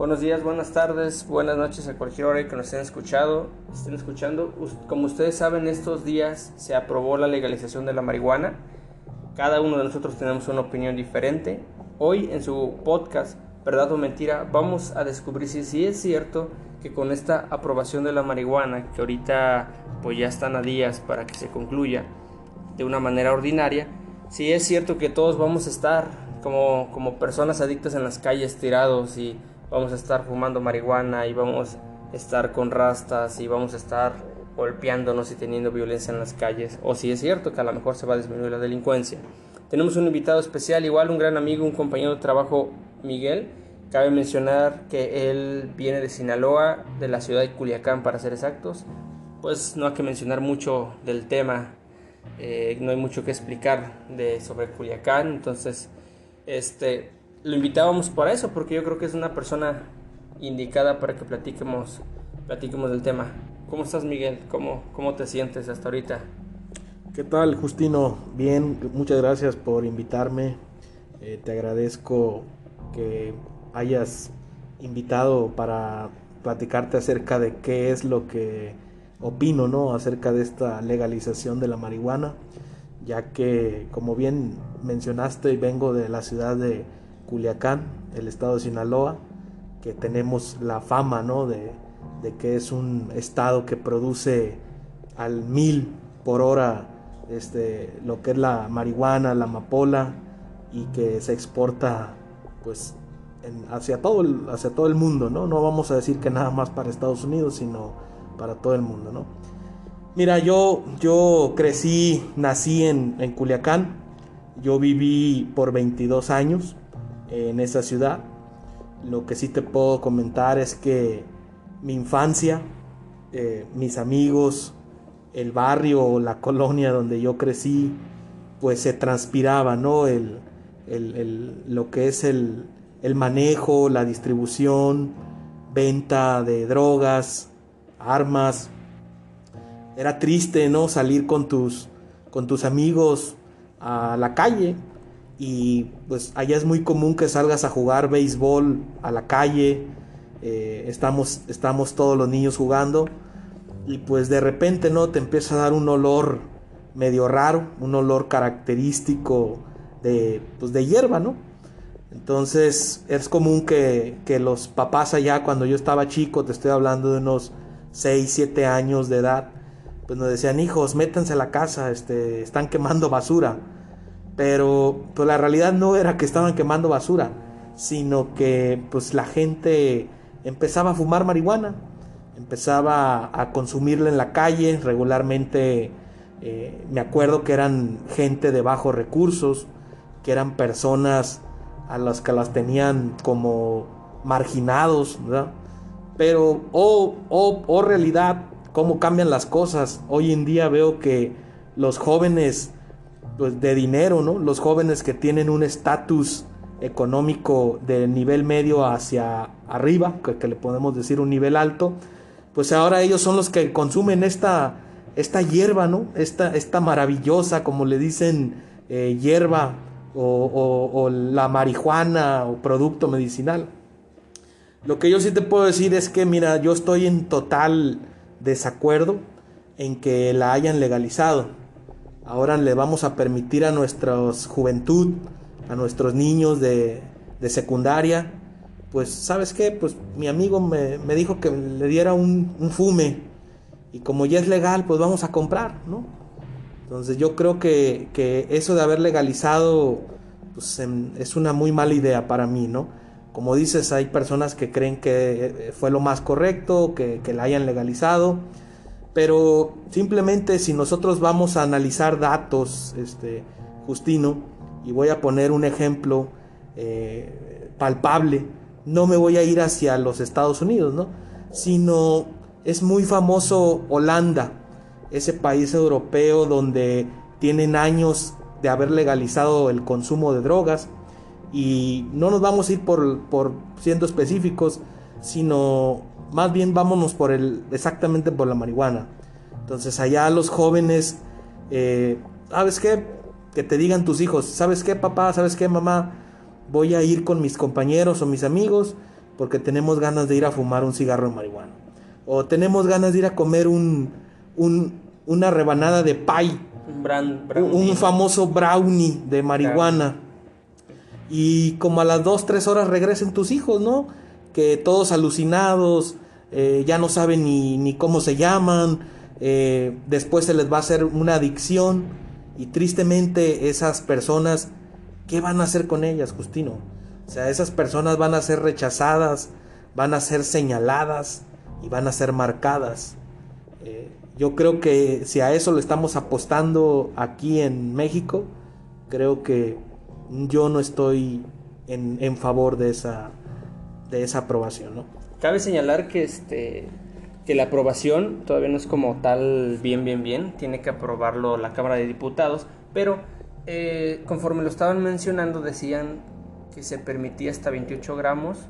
Buenos días, buenas tardes, buenas noches a cualquier hora que nos estén escuchando. Estén escuchando. Como ustedes saben, estos días se aprobó la legalización de la marihuana. Cada uno de nosotros tenemos una opinión diferente. Hoy en su podcast, Verdad o Mentira, vamos a descubrir si, si es cierto que con esta aprobación de la marihuana, que ahorita pues ya están a días para que se concluya de una manera ordinaria, si es cierto que todos vamos a estar como, como personas adictas en las calles tirados y vamos a estar fumando marihuana y vamos a estar con rastas y vamos a estar golpeándonos y teniendo violencia en las calles, o si es cierto que a lo mejor se va a disminuir la delincuencia. Tenemos un invitado especial, igual un gran amigo, un compañero de trabajo, Miguel. Cabe mencionar que él viene de Sinaloa, de la ciudad de Culiacán para ser exactos. Pues no hay que mencionar mucho del tema, eh, no hay mucho que explicar de, sobre Culiacán, entonces este, lo invitábamos para eso, porque yo creo que es una persona indicada para que platiquemos, platiquemos del tema. ¿Cómo estás, Miguel? ¿Cómo, cómo te sientes hasta ahorita? ¿Qué tal, Justino? Bien, muchas gracias por invitarme. Eh, te agradezco que hayas invitado para platicarte acerca de qué es lo que opino, ¿no? Acerca de esta legalización de la marihuana, ya que, como bien mencionaste, vengo de la ciudad de Culiacán, el estado de Sinaloa, que tenemos la fama ¿no? de, que es un estado que produce al mil por hora este, lo que es la marihuana, la amapola y que se exporta pues hacia, todo el, hacia todo el mundo, ¿no? No vamos a decir que nada más para Estados Unidos, sino para todo el mundo, ¿no? Mira, yo, yo crecí, nací en, en Culiacán, yo viví por 22 años, en esa ciudad. Lo que sí te puedo comentar es que mi infancia, eh, mis amigos, el barrio la colonia donde yo crecí, pues se transpiraba, ¿no? El, lo que es el, el manejo, la distribución, venta de drogas, armas. Era triste, ¿no? Salir con tus, con tus amigos a la calle y pues allá es muy común que salgas a jugar béisbol a la calle, eh, estamos, estamos todos los niños jugando y pues de repente no te empieza a dar un olor medio raro, un olor característico de, pues, de hierba, ¿no? Entonces es común que, que, los papás allá, cuando yo estaba chico, te estoy hablando de unos 6, 7 años de edad, pues nos decían, hijos, métanse a la casa, este, están quemando basura. Pero pues la realidad no era que estaban quemando basura, sino que pues la gente empezaba a fumar marihuana, empezaba a consumirla en la calle regularmente. Eh, me acuerdo que eran gente de bajos recursos, que eran personas a las que las tenían como marginados, ¿verdad? Pero, oh, oh, oh realidad, cómo cambian las cosas. Hoy en día veo que los jóvenes pues, de dinero, ¿no? Los jóvenes que tienen un estatus económico de nivel medio hacia arriba, que, le podemos decir un nivel alto, pues ahora ellos son los que consumen esta, esta hierba, ¿no? Esta, esta maravillosa, como le dicen, eh, hierba o, o, la marihuana o producto medicinal. Lo que yo sí te puedo decir es que, mira, yo estoy en total desacuerdo en que la hayan legalizado. Ahora le vamos a permitir a nuestra juventud, a nuestros niños de, secundaria, pues sabes qué, pues mi amigo me, dijo que le diera un, fume y como ya es legal, pues vamos a comprar, ¿no? Entonces yo creo que, eso de haber legalizado pues, es una muy mala idea para mí, ¿no? Como dices, hay personas que creen que fue lo más correcto, que la hayan legalizado pero simplemente si nosotros vamos a analizar datos, este, Justino, y voy a poner un ejemplo eh, palpable, no me voy a ir hacia los Estados Unidos, ¿no? Sino es muy famoso Holanda, ese país europeo donde tienen años de haber legalizado el consumo de drogas y no nos vamos a ir por, por siendo específicos, sino más bien vámonos por el, exactamente por la marihuana. Entonces allá los jóvenes, eh, ¿sabes qué? Que te digan tus hijos, ¿sabes qué papá? ¿Sabes qué mamá? Voy a ir con mis compañeros o mis amigos porque tenemos ganas de ir a fumar un cigarro de marihuana. O tenemos ganas de ir a comer un, una rebanada de pie. Un, un famoso brownie de marihuana. Y como a las 2, 3 horas regresen tus hijos, ¿no? Que todos alucinados, eh, ya no saben ni, ni cómo se llaman, eh, después se les va a hacer una adicción y tristemente esas personas, ¿qué van a hacer con ellas, Justino? O sea, esas personas van a ser rechazadas, van a ser señaladas y van a ser marcadas. Eh, yo creo que si a eso le estamos apostando aquí en México, creo que yo no estoy en, en favor de esa, de esa aprobación, ¿no? Cabe señalar que este que la aprobación todavía no es como tal bien, bien, bien, tiene que aprobarlo la Cámara de Diputados, pero eh, conforme lo estaban mencionando decían que se permitía hasta 28 gramos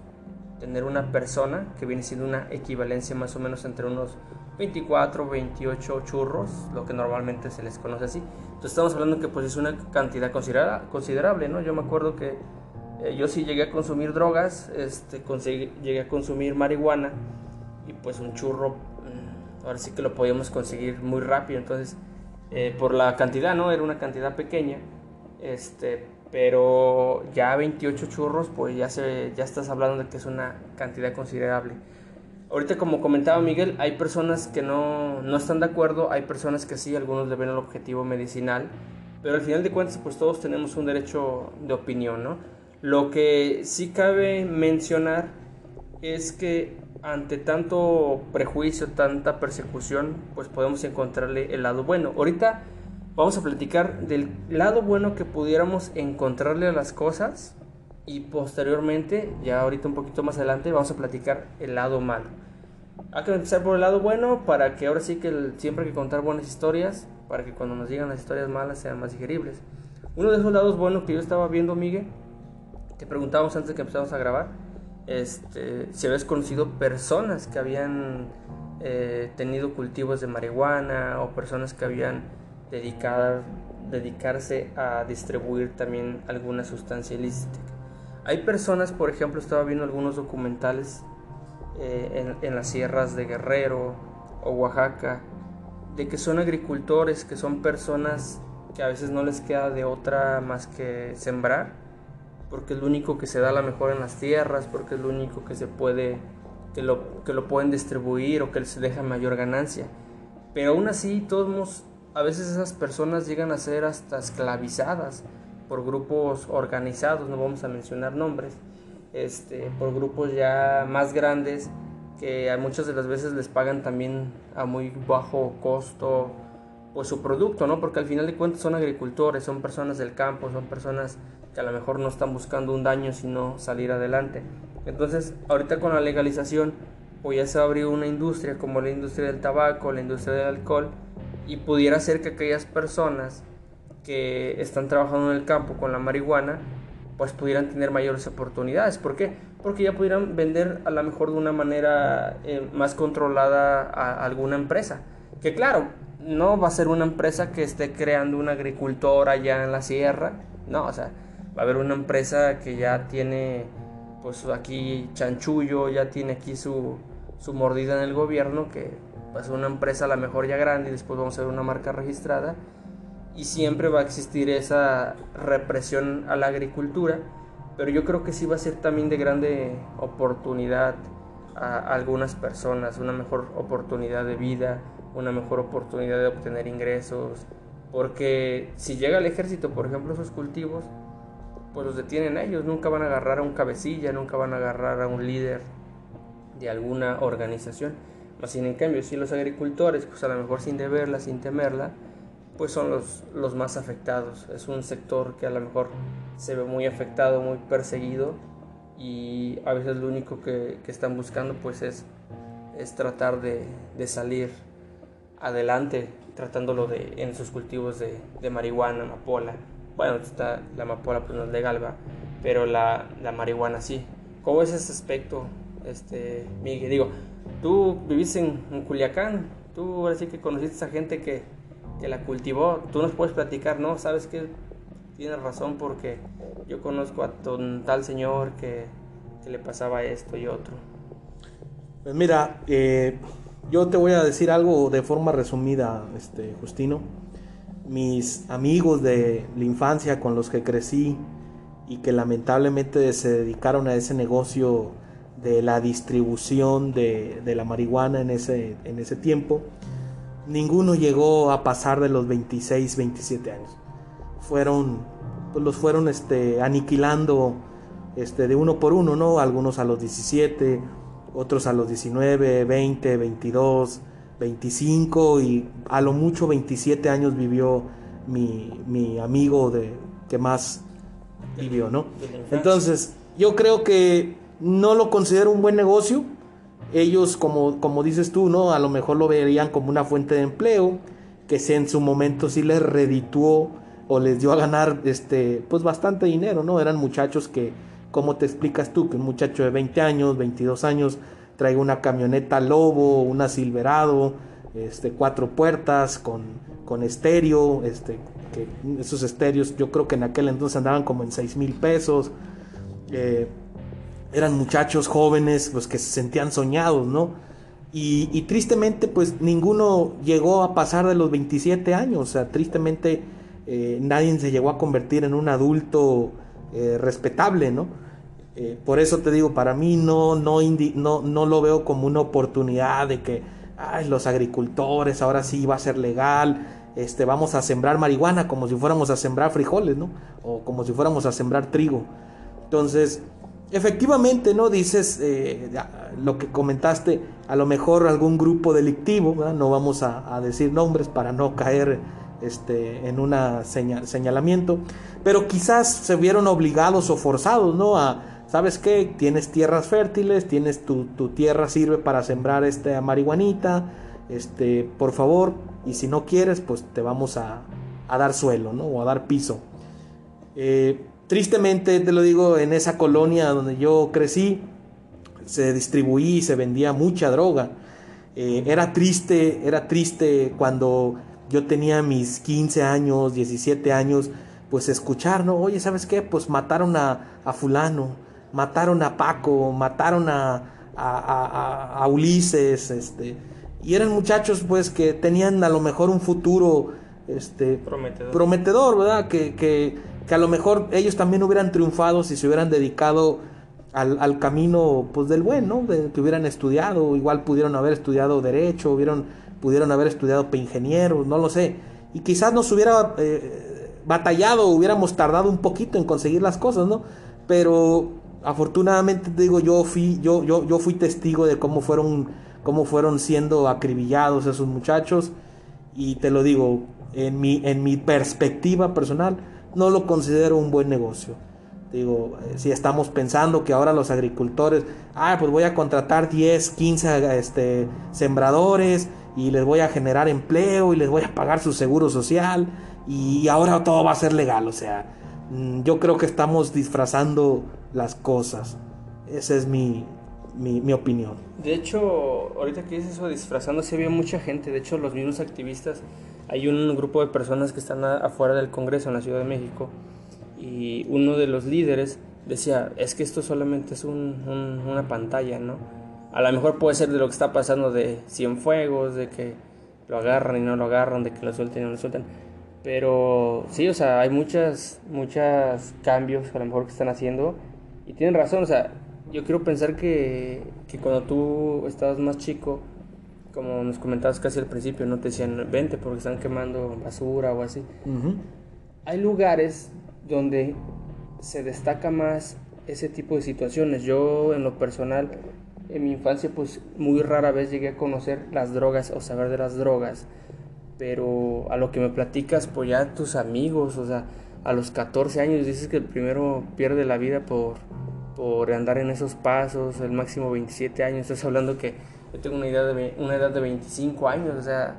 tener una persona, que viene siendo una equivalencia más o menos entre unos 24, 28 churros, lo que normalmente se les conoce así. Entonces estamos hablando que pues es una cantidad considerable, ¿no? Yo me acuerdo que eh, yo sí llegué a consumir drogas, este, llegué a consumir marihuana y pues un churro, mm, ahora sí que lo podíamos conseguir muy rápido, entonces eh, por la cantidad, ¿no? Era una cantidad pequeña, este, pero ya 28 churros, pues ya, se, ya estás hablando de que es una cantidad considerable. Ahorita como comentaba Miguel, hay personas que no, no están de acuerdo, hay personas que sí, algunos le ven el objetivo medicinal, pero al final de cuentas pues todos tenemos un derecho de opinión, ¿no? Lo que sí cabe mencionar es que ante tanto prejuicio, tanta persecución, pues podemos encontrarle el lado bueno. Ahorita vamos a platicar del lado bueno que pudiéramos encontrarle a las cosas y posteriormente, ya ahorita un poquito más adelante, vamos a platicar el lado malo. Hay que empezar por el lado bueno para que ahora sí que siempre hay que contar buenas historias, para que cuando nos llegan las historias malas sean más digeribles. Uno de esos lados buenos que yo estaba viendo, Miguel, te preguntábamos antes de que empezamos a grabar este, si habías conocido personas que habían eh, tenido cultivos de marihuana o personas que habían dedicado, dedicarse a distribuir también alguna sustancia ilícita. Hay personas, por ejemplo, estaba viendo algunos documentales eh, en, en las sierras de Guerrero o Oaxaca, de que son agricultores, que son personas que a veces no les queda de otra más que sembrar porque es lo único que se da la mejor en las tierras, porque es lo único que se puede, que lo, que lo pueden distribuir o que se deja mayor ganancia. Pero aún así, todos, a veces esas personas llegan a ser hasta esclavizadas por grupos organizados, no vamos a mencionar nombres, este, por grupos ya más grandes que a muchas de las veces les pagan también a muy bajo costo pues su producto, ¿no? Porque al final de cuentas son agricultores, son personas del campo, son personas que a lo mejor no están buscando un daño sino salir adelante. Entonces, ahorita con la legalización, pues ya se abrió una industria como la industria del tabaco, la industria del alcohol, y pudiera ser que aquellas personas que están trabajando en el campo con la marihuana, pues pudieran tener mayores oportunidades. ¿Por qué? Porque ya pudieran vender a lo mejor de una manera eh, más controlada a alguna empresa. Que claro, no va a ser una empresa que esté creando un agricultor allá en la sierra, no, o sea, va a haber una empresa que ya tiene pues aquí chanchullo, ya tiene aquí su, su mordida en el gobierno, que va a ser una empresa a lo mejor ya grande y después vamos a ver una marca registrada. Y siempre va a existir esa represión a la agricultura, pero yo creo que sí va a ser también de grande oportunidad a algunas personas, una mejor oportunidad de vida, una mejor oportunidad de obtener ingresos, porque si llega el ejército, por ejemplo, esos cultivos, pues los detienen a ellos, nunca van a agarrar a un cabecilla, nunca van a agarrar a un líder de alguna organización. Más sin en cambio, si los agricultores, pues a lo mejor sin deberla, sin temerla, pues son los, los más afectados. Es un sector que a lo mejor se ve muy afectado, muy perseguido y a veces lo único que, que están buscando pues es, es tratar de, de, salir adelante tratándolo de, en sus cultivos de, de marihuana, amapola bueno, está, la amapola pues no es legal, pero la, la marihuana sí. ¿Cómo es ese aspecto, este, Miguel? Digo, tú viviste en, en, Culiacán, tú ahora que conociste a gente que, que la cultivó, tú nos puedes platicar, ¿no? ¿Sabes que Tienes razón porque yo conozco a tal señor que, que le pasaba esto y otro. Pues mira, eh, yo te voy a decir algo de forma resumida, este, Justino. Mis amigos de la infancia con los que crecí y que lamentablemente se dedicaron a ese negocio de la distribución de, la marihuana en ese, en ese tiempo, ninguno llegó a pasar de los 26, 27 años. Fueron, pues los fueron este, aniquilando este, de uno por uno, ¿no? Algunos a los 17, otros a los 19, 20, 22, 25 y a lo mucho 27 años vivió mi, mi amigo de, que más vivió, ¿no? Entonces, yo creo que no lo considero un buen negocio. Ellos, como, como dices tú, ¿no? A lo mejor lo verían como una fuente de empleo, que se en su momento sí les redituó o les dio a ganar este, pues bastante dinero, ¿no? Eran muchachos que, ¿cómo te explicas tú? Que un muchacho de 20 años, 22 años, traiga una camioneta Lobo, una Silverado, este, cuatro puertas con, con estéreo, este, que esos estéreos yo creo que en aquel entonces andaban como en 6 mil pesos. Eh, eran muchachos jóvenes pues que se sentían soñados, ¿no? Y, tristemente pues ninguno llegó a pasar de los 27 años, o sea, tristemente eh, nadie se llegó a convertir en un adulto eh, respetable, ¿no? Eh, por eso te digo, para mí no, no, no, no lo veo como una oportunidad de que ay, los agricultores ahora sí va a ser legal, este, vamos a sembrar marihuana como si fuéramos a sembrar frijoles, ¿no? O como si fuéramos a sembrar trigo. Entonces, efectivamente, ¿no? Dices eh, lo que comentaste, a lo mejor algún grupo delictivo, no vamos a, decir nombres para no caer este, en un señalamiento, pero quizás se vieron obligados o forzados, ¿no? A, ¿sabes qué? Tienes tierras fértiles, tienes tu, tierra sirve para sembrar esta marihuanita, este, por favor, y si no quieres, pues te vamos a, a dar suelo, ¿no? O a dar piso. Eh, Tristemente, te lo digo, en esa colonia donde yo crecí, se distribuía y se vendía mucha droga. Eh, era triste, era triste cuando yo tenía mis 15 años, 17 años, pues escuchar, ¿no? Oye, ¿sabes qué? Pues mataron a, fulano, mataron a Paco, mataron a, a, Ulises, este, y eran muchachos pues que tenían a lo mejor un futuro este, prometedor. prometedor, ¿verdad? Que, que, que a lo mejor ellos también hubieran triunfado si se hubieran dedicado al, camino pues del bueno, de, que hubieran estudiado, igual pudieron haber estudiado derecho, hubieron, pudieron haber estudiado ingenieros, no lo sé, y quizás nos hubiera eh, batallado, hubiéramos tardado un poquito en conseguir las cosas, ¿no? Pero afortunadamente digo, yo fui, yo, yo, yo fui testigo de cómo fueron, cómo fueron siendo acribillados esos muchachos, y te lo digo, en mi, en mi perspectiva personal, no lo considero un buen negocio. Digo, eh, si estamos pensando que ahora los agricultores, ah, pues voy a contratar 10, 15 este, sembradores y les voy a generar empleo y les voy a pagar su seguro social y ahora todo va a ser legal. O sea, yo creo que estamos disfrazando las cosas. Esa es mi, mi, opinión. De hecho, ahorita que dices eso, disfrazando, se ve mucha gente. De hecho, los mismos activistas hay un grupo de personas que están afuera del Congreso en la Ciudad de México y uno de los líderes decía, es que esto solamente es una pantalla, ¿no? A lo mejor puede ser de lo que está pasando de Cienfuegos, de que lo agarran y no lo agarran, de que lo suelten y no lo sueltan. Pero sí, o sea, hay muchas, muchos cambios a lo mejor que están haciendo y tienen razón, o sea, yo quiero pensar que, que cuando tú estabas más chico, como nos comentabas casi al principio, no te decían vente porque están quemando basura o así. Hay lugares donde se destaca más ese tipo de situaciones. Yo en lo personal, en mi infancia, pues muy rara vez llegué a conocer las drogas o saber de las drogas. Pero a lo que me platicas, pues ya tus amigos, o sea, a los 14 años dices que el primero pierde la vida por, por andar en esos pasos, el máximo 27 años, estás hablando que yo tengo una edad de, una edad de 25 años, o sea,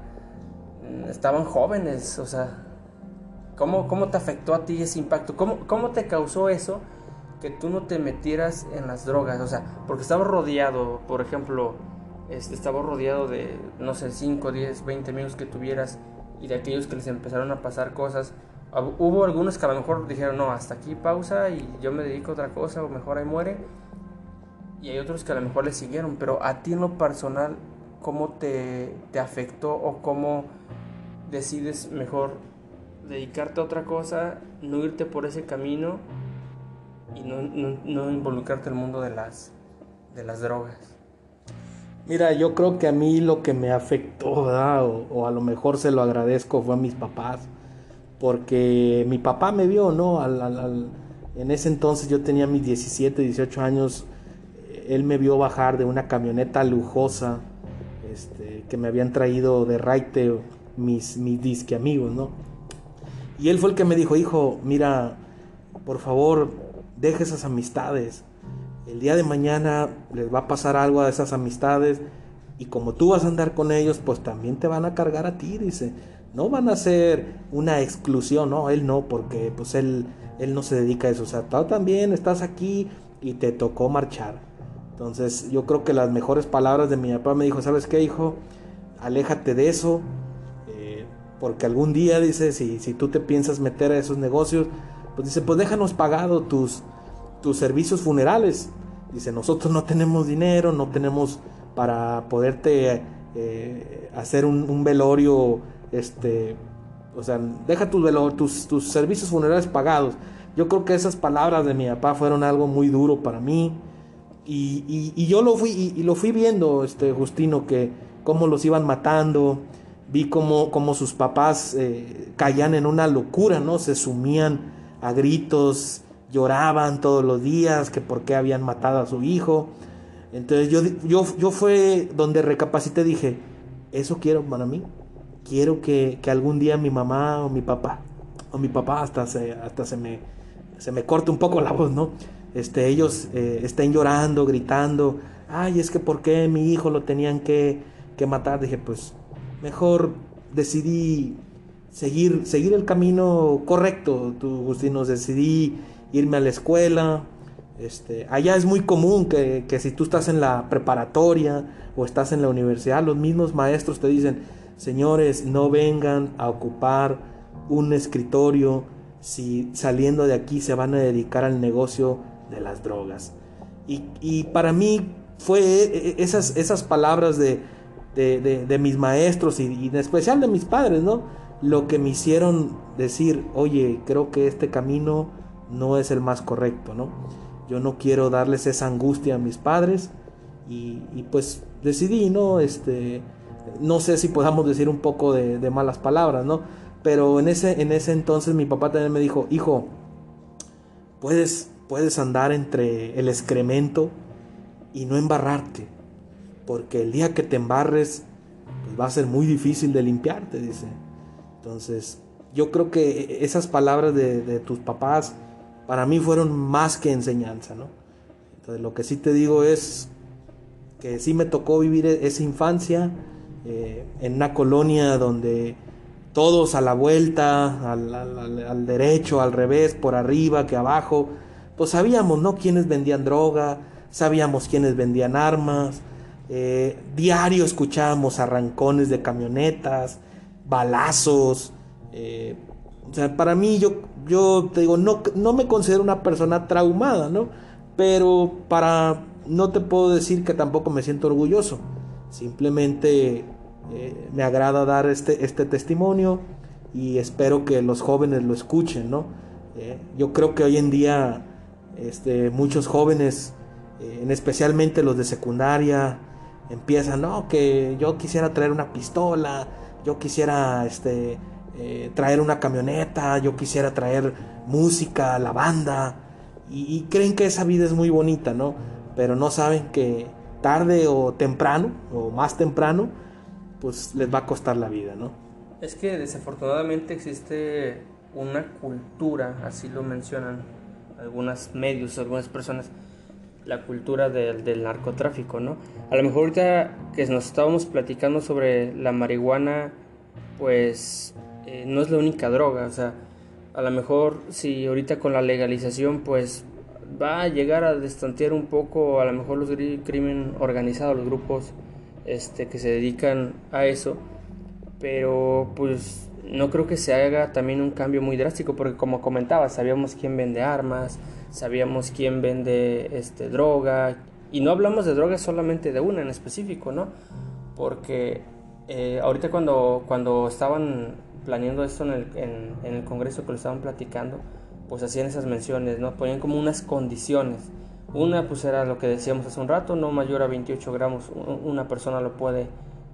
mm, estaban jóvenes, o sea, ¿cómo, cómo te afectó a ti ese impacto? ¿Cómo, ¿Cómo te causó eso que tú no te metieras en las drogas? O sea, porque estaba rodeado, por ejemplo, este, estaba rodeado de, no sé, 5, 10, 20 amigos que tuvieras y de aquellos que les empezaron a pasar cosas. Hubo algunos que a lo mejor dijeron, no, hasta aquí pausa y yo me dedico a otra cosa o mejor ahí muere y hay otros que a lo mejor le siguieron, pero a ti en lo personal, ¿cómo te, te afectó o cómo decides mejor dedicarte a otra cosa, no irte por ese camino y no, no, involucrarte en el mundo de las, de las drogas? Mira, yo creo que a mí lo que me afectó, O, a lo mejor se lo agradezco, fue a mis papás. Porque mi papá me vio, ¿no? en ese entonces yo tenía mis 17, 18 años él me vio bajar de una camioneta lujosa este, que me habían traído de Raite mis, mis disque amigos, ¿no? Y él fue el que me dijo, hijo, mira, por favor, deje esas amistades. El día de mañana les va a pasar algo a esas amistades y como tú vas a andar con ellos, pues también te van a cargar a ti, dice. No van a ser una exclusión, no, él no, porque pues él, él no se dedica a eso. O sea, tú también estás aquí y te tocó marchar. Entonces yo creo que las mejores palabras de mi papá me dijo, ¿sabes qué, hijo? Aléjate de eso, eh, porque algún día, dice, si, si tú te piensas meter a esos negocios, pues dice, pues déjanos pagado tus, tus servicios funerales. Dice, nosotros no tenemos dinero, no tenemos para poderte eh, hacer un, velorio, este, o sea, deja tus, tus, tus servicios funerales pagados. Yo creo que esas palabras de mi papá fueron algo muy duro para mí. Y, yo lo fui, y, lo fui viendo, este Justino, que cómo los iban matando, vi cómo, cómo sus papás eh, caían en una locura, ¿no? Se sumían a gritos, lloraban todos los días, que por qué habían matado a su hijo. Entonces yo, yo, yo fue donde recapacité, dije, eso quiero para mí. Quiero que, que, algún día mi mamá o mi papá, o mi papá hasta se, hasta se me, se me corte un poco la voz, ¿no? este, ellos eh, estén llorando, gritando, ay, es que por qué mi hijo lo tenían que, que matar. Dije, pues mejor decidí seguir, seguir el camino correcto, tú, Agustino, decidí irme a la escuela. Este, allá es muy común que, que si tú estás en la preparatoria o estás en la universidad, los mismos maestros te dicen, señores, no vengan a ocupar un escritorio si saliendo de aquí se van a dedicar al negocio de las drogas. Y, para mí fue e, e, esas, esas palabras de, de, mis maestros y, en especial de mis padres, ¿no? Lo que me hicieron decir, oye, creo que este camino no es el más correcto, ¿no? Yo no quiero darles esa angustia a mis padres y, pues decidí, ¿no? Este, no sé si podamos decir un poco de, malas palabras, ¿no? Pero en ese, en ese entonces mi papá también me dijo, hijo, puedes puedes andar entre el excremento y no embarrarte, porque el día que te embarres pues va a ser muy difícil de limpiarte, dice. Entonces, yo creo que esas palabras de, tus papás para mí fueron más que enseñanza, ¿no? Entonces, lo que sí te digo es que sí me tocó vivir e-, esa infancia eh, en una colonia donde todos a la vuelta, al, derecho, al revés, por arriba, que abajo, pues sabíamos, ¿no? Quiénes vendían droga, sabíamos quiénes vendían armas, eh, diario escuchábamos arrancones de camionetas, balazos. Eh, o sea, para mí yo, yo te digo, no, no me considero una persona traumada, ¿no? Pero para, no te puedo decir que tampoco me siento orgulloso. Simplemente eh, me agrada dar este, este testimonio y espero que los jóvenes lo escuchen, ¿no? yo creo que hoy en día este, muchos jóvenes, eh, en especialmente los de secundaria, empiezan, no, que yo quisiera traer una pistola, yo quisiera este, eh, traer una camioneta, yo quisiera traer música, la banda, y, creen que esa vida es muy bonita, ¿no? Pero no saben que tarde o temprano, o más temprano, pues les va a costar la vida, ¿no? Es que desafortunadamente existe una cultura, así lo mencionan, algunos medios, algunas personas, la cultura del, narcotráfico, ¿no? A lo mejor ahorita que nos estábamos platicando sobre la marihuana, pues eh, no es la única droga, o sea, a lo mejor si ahorita con la legalización, pues va a llegar a destantear un poco a lo mejor los crimen organizado, los grupos este, que se dedican a eso, pero pues no creo que se haga también un cambio muy drástico porque como comentaba, sabíamos quién vende armas, sabíamos quién vende este droga, Y no hablamos de drogas solamente de una en específico, ¿no? Porque eh, ahorita cuando, cuando estaban planeando esto en el, en, el Congreso que lo estaban platicando, pues hacían esas menciones, ¿no? Ponían como unas condiciones. Una pues era lo que decíamos hace un rato, no mayor a 28 gramos una persona lo puede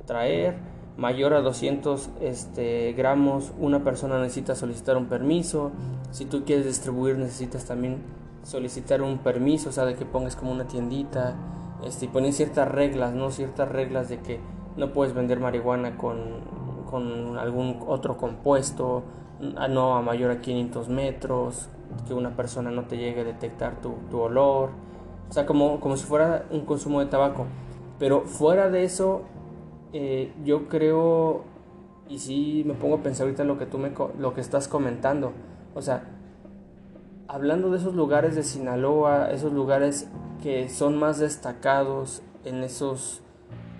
traer, mayor a 200 este, gramos una persona necesita solicitar un permiso, si tú quieres distribuir necesitas también solicitar un permiso, o sea, de que pongas como una tiendita, este, y ciertas reglas, ¿no? Ciertas reglas de que no puedes vender marihuana con, con algún otro compuesto, no a mayor a 500 metros, que una persona no te llegue a detectar tu, tu olor, o sea, como, como si fuera un consumo de tabaco. Pero fuera de eso, eh, yo creo, y sí me pongo a pensar ahorita lo que tú me, lo que estás comentando, o sea, hablando de esos lugares de Sinaloa, esos lugares que son más destacados en esos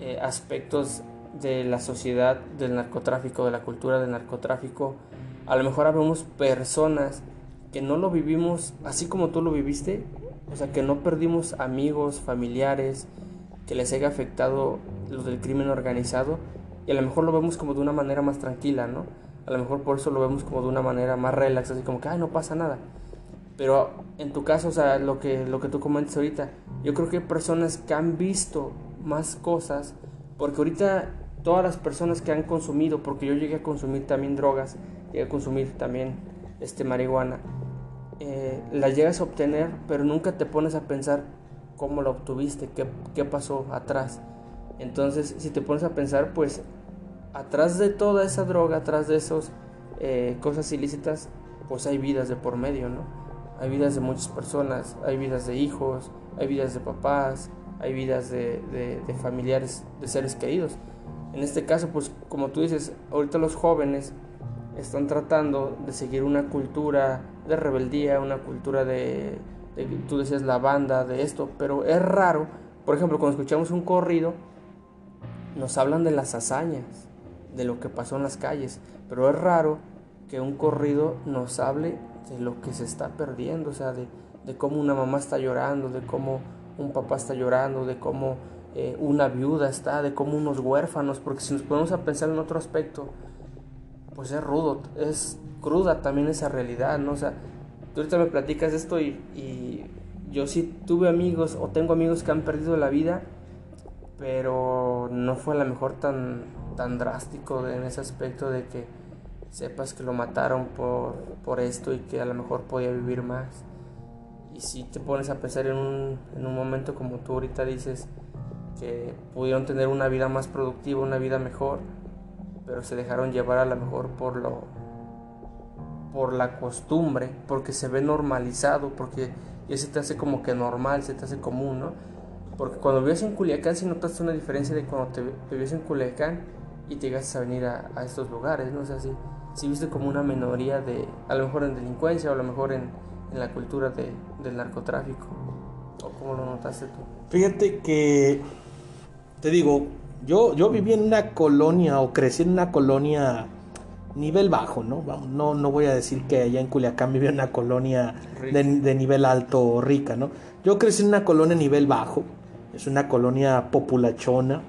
eh, aspectos de la sociedad del narcotráfico, de la cultura del narcotráfico, a lo mejor habemos personas que no lo vivimos así como tú lo viviste, o sea, que no perdimos amigos, familiares, que les haya afectado los del crimen organizado y a lo mejor lo vemos como de una manera más tranquila, ¿no? A lo mejor por eso lo vemos como de una manera más relax, así como que, ay, no pasa nada. Pero en tu caso, o sea, lo que, lo que tú comentas ahorita, yo creo que hay personas que han visto más cosas, porque ahorita todas las personas que han consumido, porque yo llegué a consumir también drogas, llegué a consumir también este, marihuana, eh, las llegas a obtener, pero nunca te pones a pensar cómo la obtuviste, qué, qué pasó atrás. Entonces, si te pones a pensar, pues atrás de toda esa droga, atrás de esas eh, cosas ilícitas, pues hay vidas de por medio, ¿no? Hay vidas de muchas personas, hay vidas de hijos, hay vidas de papás, hay vidas de, familiares, de seres queridos. En este caso, pues como tú dices, ahorita los jóvenes están tratando de seguir una cultura de rebeldía, una cultura de, tú decías la banda, de esto, pero es raro, por ejemplo, cuando escuchamos un corrido, nos hablan de las hazañas, de lo que pasó en las calles, pero es raro que un corrido nos hable de lo que se está perdiendo, o sea, de, de cómo una mamá está llorando, de cómo un papá está llorando, de cómo eh, una viuda está, de cómo unos huérfanos, porque si nos ponemos a pensar en otro aspecto, pues es rudo, es cruda también esa realidad, ¿no? O sea, tú ahorita me platicas esto y, y yo sí tuve amigos o tengo amigos que han perdido la vida, pero no fue a lo mejor tan, tan drástico en ese aspecto de que sepas que lo mataron por, por esto y que a lo mejor podía vivir más. Y si te pones a pensar en un, en un momento como tú ahorita dices, que pudieron tener una vida más productiva, una vida mejor, pero se dejaron llevar a lo mejor por lo por la costumbre, porque se ve normalizado, porque ya se te hace como que normal, se te hace común, ¿no? Porque cuando vives en Culiacán si notaste una diferencia de cuando te, vives en Culiacán y te llegas a venir a, estos lugares, ¿no? O sea, si, si, viste como una minoría de, a lo mejor en delincuencia o a lo mejor en, en la cultura de, del narcotráfico. ¿O cómo lo notaste tú? Fíjate que, te digo, yo, yo viví en una colonia o crecí en una colonia nivel bajo, ¿no? No, no voy a decir que allá en Culiacán vivía en una colonia de, nivel alto o rica, ¿no? Yo crecí en una colonia nivel bajo, es una colonia populachona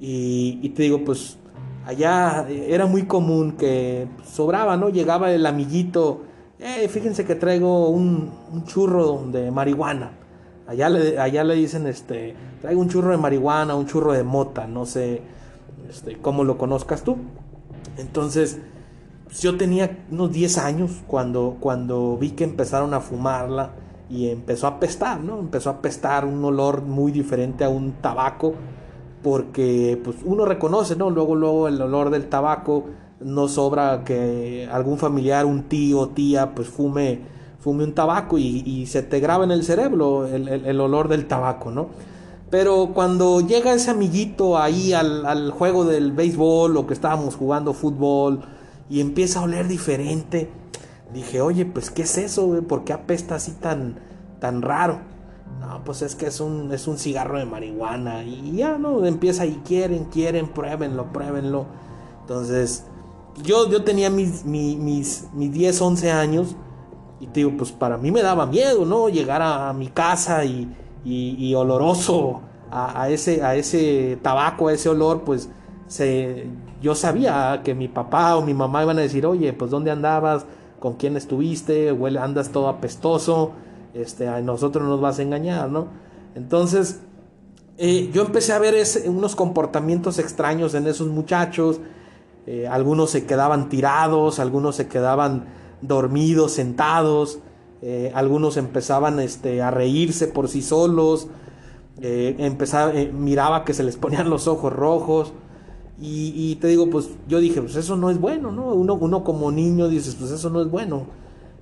y, te digo, pues allá era muy común que sobraba, ¿no? Llegaba el amiguito, eh, fíjense que traigo un, un churro de marihuana Allá le, allá le dicen, este, traigo un churro de marihuana, un churro de mota, no sé este, cómo lo conozcas tú. Entonces, yo tenía unos 10 años cuando, cuando vi que empezaron a fumarla y empezó a pestar, ¿no? Empezó a pestar un olor muy diferente a un tabaco, porque pues uno reconoce, ¿no? Luego, luego el olor del tabaco, no sobra que algún familiar, un tío, tía, pues fume fume un tabaco y, se te graba en el cerebro el, olor del tabaco, ¿no? Pero cuando llega ese amiguito ahí al, juego del béisbol o que estábamos jugando fútbol y empieza a oler diferente, dije, oye, pues ¿qué es eso? Güey? ¿Por qué apesta así tan, tan raro? No, pues es que es un, es un cigarro de marihuana y ya, ¿no? Empieza y quieren, quieren, pruébenlo, pruébenlo. Entonces, yo, yo tenía mis, mis, mis, mis 10, 11 años y te digo, pues para mí me daba miedo, ¿no? Llegar a, mi casa y, y, oloroso a, ese, a ese tabaco, a ese olor, pues se, yo sabía que mi papá o mi mamá iban a decir, oye, pues ¿dónde andabas? ¿Con quién estuviste? Huele, andas todo apestoso, este, a nosotros nos vas a engañar, ¿no? Entonces, eh, yo empecé a ver unos comportamientos extraños en esos muchachos, eh, algunos se quedaban tirados, algunos se quedaban dormidos, sentados, eh, algunos empezaban este, a reírse por sí solos, empezaba, miraba que se les ponían los ojos rojos. Y, te digo, pues yo dije, pues eso no es bueno, ¿no? Uno, uno como niño dices, pues eso no es bueno.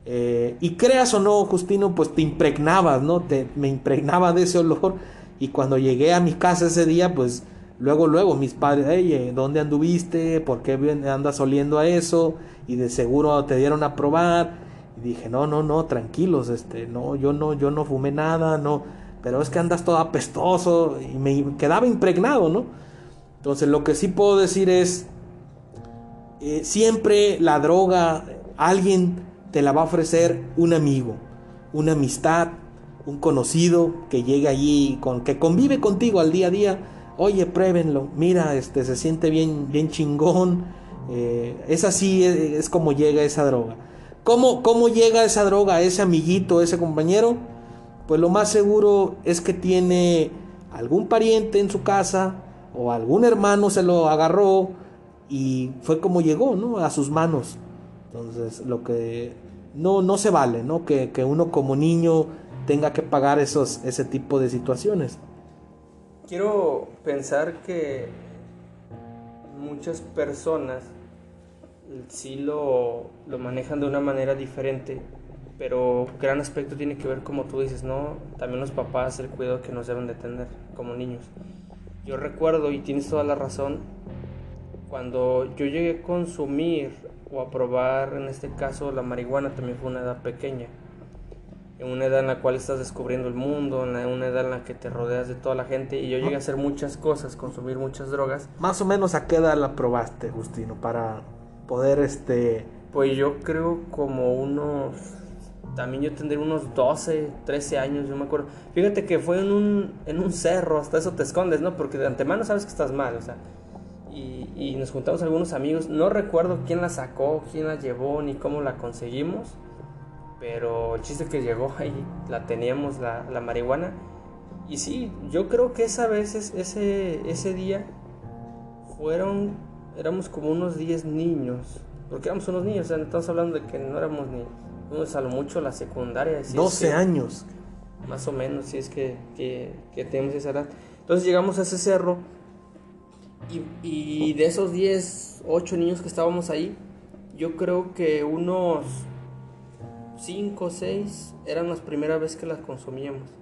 y creas o no, Justino, pues te impregnabas, ¿no? Te, me impregnaba de ese olor. Y cuando llegué a mi casa ese día, pues Luego, luego, mis padres, hey, ¿dónde anduviste? ¿Por qué andas oliendo a eso? Y de seguro te dieron a probar. Y dije, no, no, no, tranquilos, este, no, yo no, yo no fumé nada, no, pero es que andas todo apestoso y me quedaba impregnado, ¿no? Entonces, lo que sí puedo decir es, eh, siempre la droga, alguien te la va a ofrecer un amigo, una amistad, un conocido que llega allí, con, que convive contigo al día a día oye, pruébenlo, mira, este, se siente bien, bien chingón. Eh, es así, es, como llega esa droga. ¿Cómo, ¿Cómo llega esa droga ese amiguito, ese compañero? Pues lo más seguro es que tiene algún pariente en su casa o algún hermano se lo agarró y fue como llegó, ¿no? A sus manos. Entonces, lo que no, no se vale, ¿no? Que, que uno como niño tenga que pagar esos, ese tipo de situaciones quiero pensar que muchas personas sí lo, lo, manejan de una manera diferente, pero gran aspecto tiene que ver, como tú dices, ¿no? También los papás, el cuidado que nos deben de tener como niños. Yo recuerdo, y tienes toda la razón, cuando yo llegué a consumir o a probar, en este caso, la marihuana, también fue una edad pequeña en una edad en la cual estás descubriendo el mundo, en una edad en la que te rodeas de toda la gente y yo llegué a hacer muchas cosas, consumir muchas drogas. Más o menos a qué edad la probaste, Justino, para poder este... Pues yo creo como unos... También yo tendría unos 12, 13 años, yo me acuerdo. Fíjate que fue en un, en un cerro, hasta eso te escondes, ¿no? Porque de antemano sabes que estás mal, o sea. Y, y nos juntamos algunos amigos, no recuerdo quién la sacó, quién la llevó, ni cómo la conseguimos pero el chiste que llegó ahí, la teníamos, la, la marihuana. Y sí, yo creo que esa vez, ese, ese día, fueron, éramos como unos 10 niños. Porque éramos unos niños, o sea, estamos hablando de que no éramos ni, unos a lo mucho la secundaria. 12 años. Más o menos, si es que, que, que, tenemos esa edad. Entonces llegamos a ese cerro y, y de esos 10, 8 niños que estábamos ahí, yo creo que unos 5 o 6 eran las primeras veces que las consumíamos.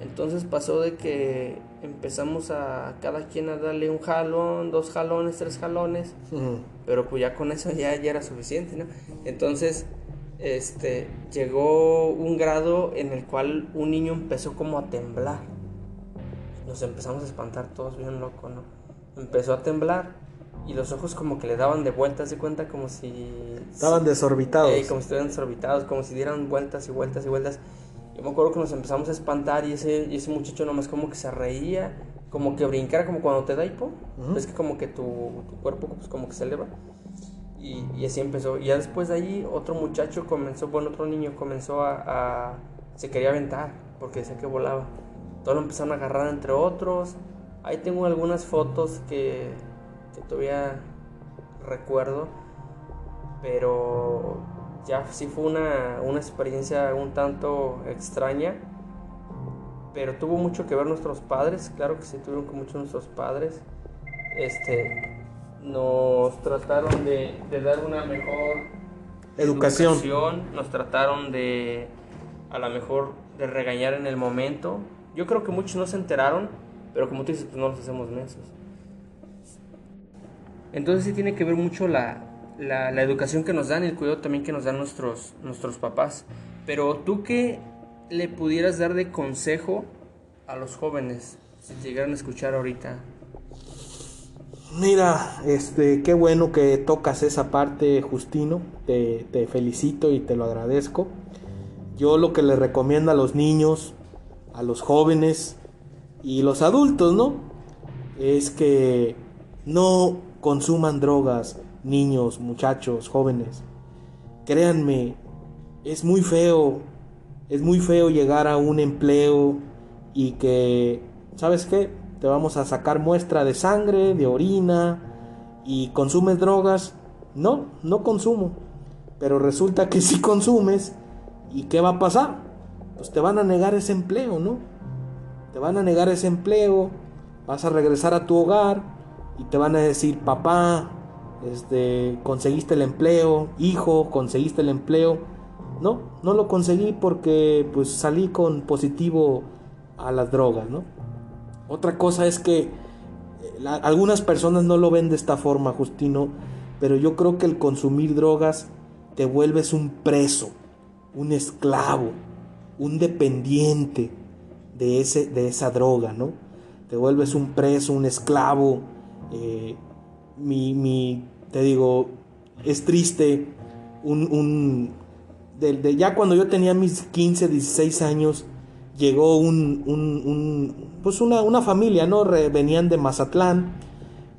Entonces pasó de que empezamos a cada quien a darle un jalón, dos jalones, tres jalones, pero pues ya con eso ya, ya era suficiente, ¿no? Entonces, este, llegó un grado en el cual un niño empezó como a temblar. Nos empezamos a espantar todos bien loco, ¿no? Empezó a temblar y los ojos como que le daban de vueltas, de cuenta como si... Estaban desorbitados. como si estuvieran desorbitados, como si dieran vueltas y vueltas y vueltas. Yo me acuerdo que nos empezamos a espantar y ese, y ese muchacho nomás como que se reía, como que brincara, como cuando te da hipo. Es que como que tu, tu, cuerpo pues como que se eleva. Y, y, así empezó. Y ya después de ahí otro muchacho comenzó, bueno, otro niño comenzó a... a se quería aventar porque decía que volaba. Todos lo empezaron a agarrar entre otros. Ahí tengo algunas fotos que que todavía recuerdo, pero ya sí fue una, una experiencia un tanto extraña, pero tuvo mucho que ver nuestros padres, claro que sí tuvieron con mucho nuestros padres, este, nos trataron de, de dar una mejor educación. educación, nos trataron de a lo mejor de regañar en el momento, yo creo que muchos no se enteraron, pero como tú dices, pues no los hacemos mensos. Entonces sí tiene que ver mucho la, la, educación que nos dan y el cuidado también que nos dan nuestros, nuestros papás. Pero tú qué le pudieras dar de consejo a los jóvenes si llegaran a escuchar ahorita. Mira, este, qué bueno que tocas esa parte, Justino. Te, te felicito y te lo agradezco. Yo lo que les recomiendo a los niños a los jóvenes y los adultos, ¿no? Es que no consuman drogas, niños, muchachos, jóvenes. Créanme, es muy feo, es muy feo llegar a un empleo y que, ¿sabes qué? Te vamos a sacar muestra de sangre, de orina y consumes drogas. No, no consumo. Pero resulta que si consumes, ¿y qué va a pasar? Pues te van a negar ese empleo, ¿no? Te van a negar ese empleo, vas a regresar a tu hogar y te van a decir, papá, este, conseguiste el empleo, hijo, conseguiste el empleo. No, no lo conseguí porque pues salí con positivo a las drogas, ¿no? Otra cosa es que eh, algunas personas no lo ven de esta forma, Justino, pero yo creo que el consumir drogas te vuelves un preso, un esclavo, un dependiente de, ese, de esa droga, ¿no? Te vuelves un preso, un esclavo. Eh, mi, mi, te digo, es triste, un, un de, ya cuando yo tenía mis 15, 16 años, llegó un, un, pues una, una, familia, ¿no? venían de Mazatlán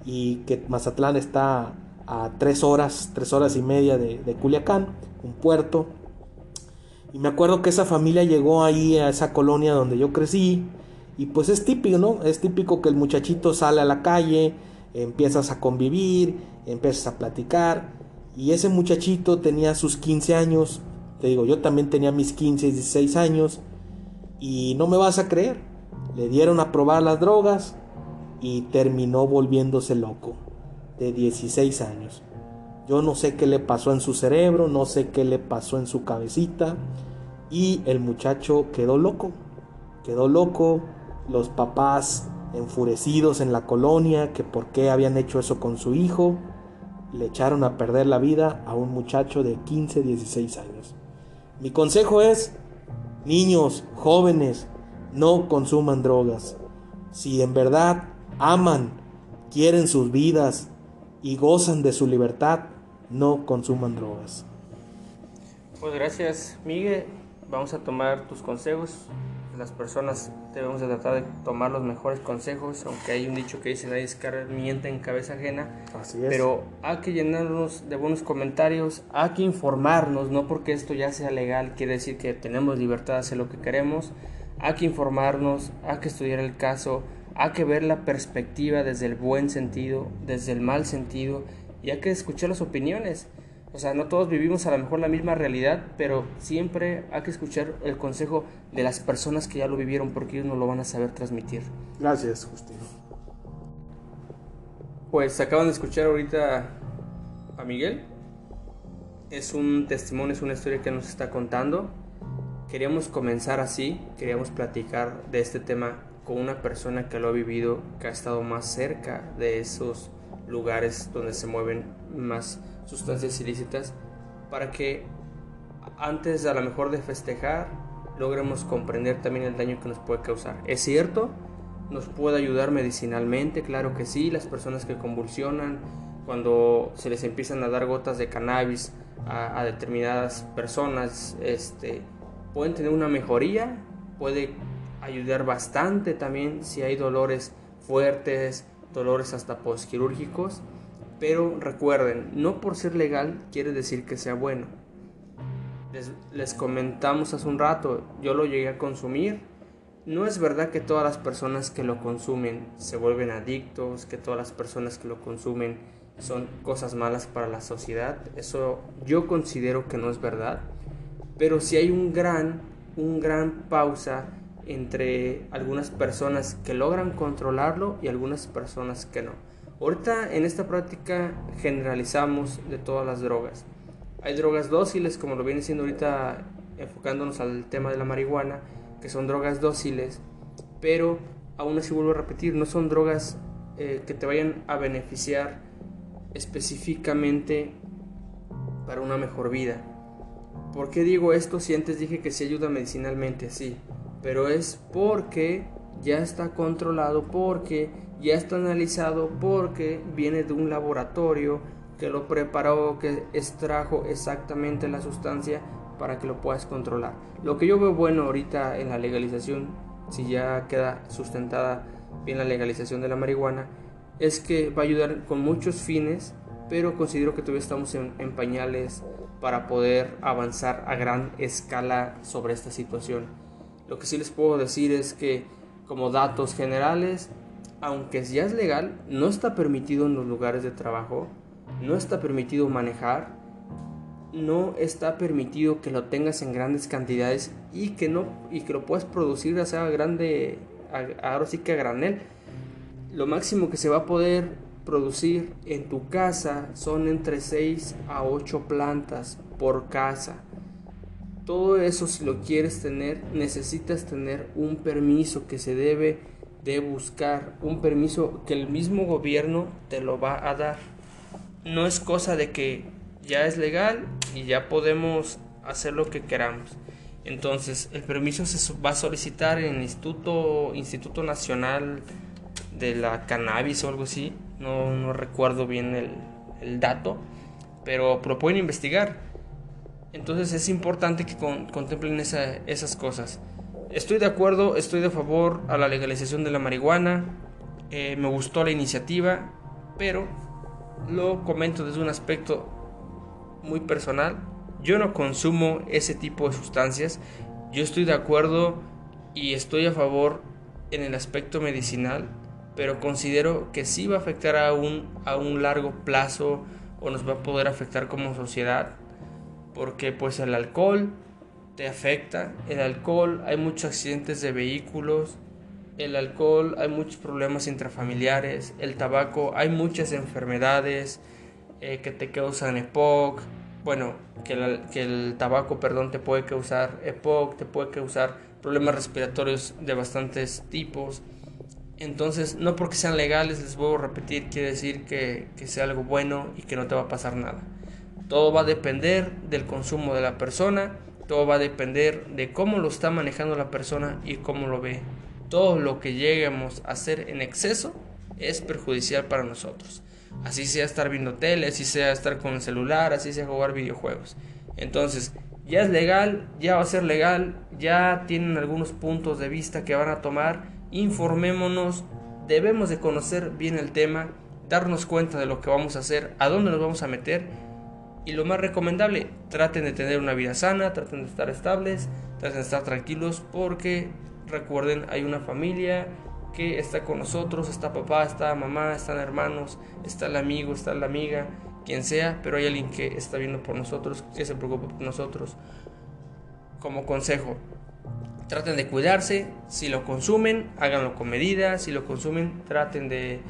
y que Mazatlán está a tres horas, tres horas y media de, de Culiacán, un puerto. Y me acuerdo que esa familia llegó ahí a esa colonia donde yo crecí. Y pues es típico, ¿no? Es típico que el muchachito sale a la calle, empiezas a convivir, empiezas a platicar. Y ese muchachito tenía sus 15 años. Te digo, yo también tenía mis 15, 16 años. Y no me vas a creer. Le dieron a probar las drogas y terminó volviéndose loco. De 16 años. Yo no sé qué le pasó en su cerebro, no sé qué le pasó en su cabecita. Y el muchacho quedó loco. Quedó loco. Los papás enfurecidos en la colonia, que por qué habían hecho eso con su hijo. Le echaron a perder la vida a un muchacho de 15, 16 años. Mi consejo es, niños, jóvenes, no consuman drogas. Si en verdad aman, quieren sus vidas y gozan de su libertad, no consuman drogas. Pues gracias, Miguel. Vamos a tomar tus consejos. Las personas debemos de tratar de tomar los mejores consejos, aunque hay un dicho que dice nadie miente en cabeza ajena. Así es. Pero hay que llenarnos de buenos comentarios, hay que informarnos, no porque esto ya sea legal quiere decir que tenemos libertad de hacer lo que queremos. Hay que informarnos, hay que estudiar el caso, hay que ver la perspectiva desde el buen sentido, desde el mal sentido y hay que escuchar las opiniones. O sea, no todos vivimos a lo mejor la misma realidad, pero siempre hay que escuchar el consejo de las personas que ya lo vivieron porque ellos no lo van a saber transmitir. Gracias, Justino. Pues acaban de escuchar ahorita a Miguel. Es un testimonio, es una historia que nos está contando. Queríamos comenzar así, queríamos platicar de este tema con una persona que lo ha vivido, que ha estado más cerca de esos lugares donde se mueven más sustancias ilícitas para que antes a lo mejor de festejar logremos comprender también el daño que nos puede causar. Es cierto, nos puede ayudar medicinalmente, claro que sí, las personas que convulsionan, cuando se les empiezan a dar gotas de cannabis a, determinadas personas, este, pueden tener una mejoría, puede ayudar bastante también si hay dolores fuertes, dolores hasta postquirúrgicos, pero recuerden, no por ser legal quiere decir que sea bueno. Les, comentamos hace un rato, yo lo llegué a consumir. No es verdad que todas las personas que lo consumen se vuelven adictos, que todas las personas que lo consumen son cosas malas para la sociedad. Eso yo considero que no es verdad. Pero si hay un gran, un gran pausa entre algunas personas que logran controlarlo y algunas personas que no. Ahorita en esta práctica generalizamos de todas las drogas. Hay drogas dóciles, como lo viene siendo ahorita enfocándonos al tema de la marihuana, que son drogas dóciles, pero aún así vuelvo a repetir, no son drogas eh, que te vayan a beneficiar específicamente para una mejor vida. ¿Por qué digo esto si antes dije que se ayuda medicinalmente? Sí, pero es porque ya está controlado, porque ya está analizado, porque viene de un laboratorio que lo preparó, que extrajo exactamente la sustancia para que lo puedas controlar. Lo que yo veo bueno ahorita en la legalización si ya queda sustentada bien la legalización de la marihuana, es que va a ayudar con muchos fines, pero considero que todavía estamos en, en pañales para poder avanzar a gran escala sobre esta situación. Lo que sí les puedo decir es que como datos generales, aunque ya es legal, no está permitido en los lugares de trabajo, no está permitido manejar, no está permitido que lo tengas en grandes cantidades y que no y que lo puedas producir sea grande ahora sí que a granel. Lo máximo que se va a poder producir en tu casa son entre 6 a 8 plantas por casa. Todo eso si lo quieres tener necesitas tener un permiso que se debe de buscar un permiso que el mismo gobierno te lo va a dar no es cosa de que ya es legal y ya podemos hacer lo que queramos. Entonces, el permiso se va a solicitar en el Instituto, Instituto Nacional de la Cannabis o algo así. No, no recuerdo bien el, el dato, pero, pueden investigar. Entonces es importante que contemplen esa, esas cosas. Estoy de acuerdo, estoy de favor a la legalización de la marihuana. Eh, me gustó la iniciativa, pero lo comento desde un aspecto muy personal. Yo no consumo ese tipo de sustancias. Yo estoy de acuerdo y estoy a favor en el aspecto medicinal, pero considero que sí va a afectar a un, a un largo plazo o nos va a poder afectar como sociedad, porque pues el alcohol te afecta, el alcohol hay muchos accidentes de vehículos, el alcohol hay muchos problemas intrafamiliares, el tabaco hay muchas enfermedades, eh, que te causan EPOC, bueno, que, el tabaco, perdón, te puede causar EPOC, te puede causar problemas respiratorios de bastantes tipos. Entonces, no porque sean legales, les vuelvo a repetir, quiere decir que, que sea algo bueno y que no te va a pasar nada. Todo va a depender del consumo de la persona, todo va a depender de cómo lo está manejando la persona y cómo lo ve. Todo lo que lleguemos a hacer en exceso es perjudicial para nosotros. Así sea estar viendo tele, así sea estar con el celular, así sea jugar videojuegos. Entonces, ya es legal, ya va a ser legal, ya tienen algunos puntos de vista que van a tomar. Informémonos, debemos de conocer bien el tema, darnos cuenta de lo que vamos a hacer, a dónde nos vamos a meter. Y lo más recomendable, traten de tener una vida sana, traten de estar estables, traten de estar tranquilos porque recuerden, hay una familia, que está con nosotros, está papá, está mamá, están hermanos, está el amigo, está la amiga, quien sea, pero hay alguien que está viendo por nosotros, que se preocupa por nosotros. Como consejo, traten de cuidarse, si lo consumen, háganlo con medida, si lo consumen, traten de,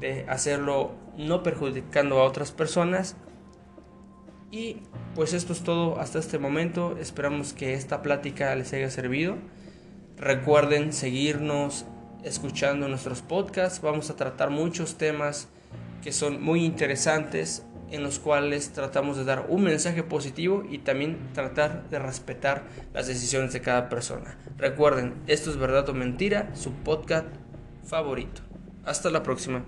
de hacerlo no perjudicando a otras personas. Y pues esto es todo hasta este momento, esperamos que esta plática les haya servido. Recuerden seguirnos escuchando nuestros podcasts. Vamos a tratar muchos temas que son muy interesantes en los cuales tratamos de dar un mensaje positivo y también tratar de respetar las decisiones de cada persona. Recuerden, esto es verdad o mentira, su podcast favorito. Hasta la próxima.